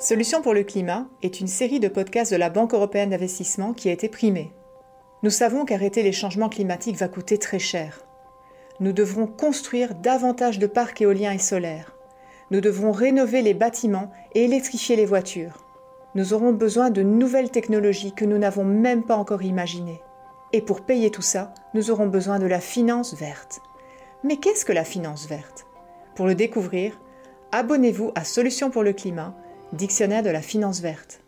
Solutions pour le climat est une série de podcasts de la Banque européenne d'investissement qui a été primée. Nous savons qu'arrêter les changements climatiques va coûter très cher. Nous devrons construire davantage de parcs éoliens et solaires. Nous devrons rénover les bâtiments et électrifier les voitures. Nous aurons besoin de nouvelles technologies que nous n'avons même pas encore imaginées. Et pour payer tout ça, nous aurons besoin de la finance verte. Mais qu'est-ce que la finance verte? Pour le découvrir, abonnez-vous à Solutions pour le climat, dictionnaire de la finance verte.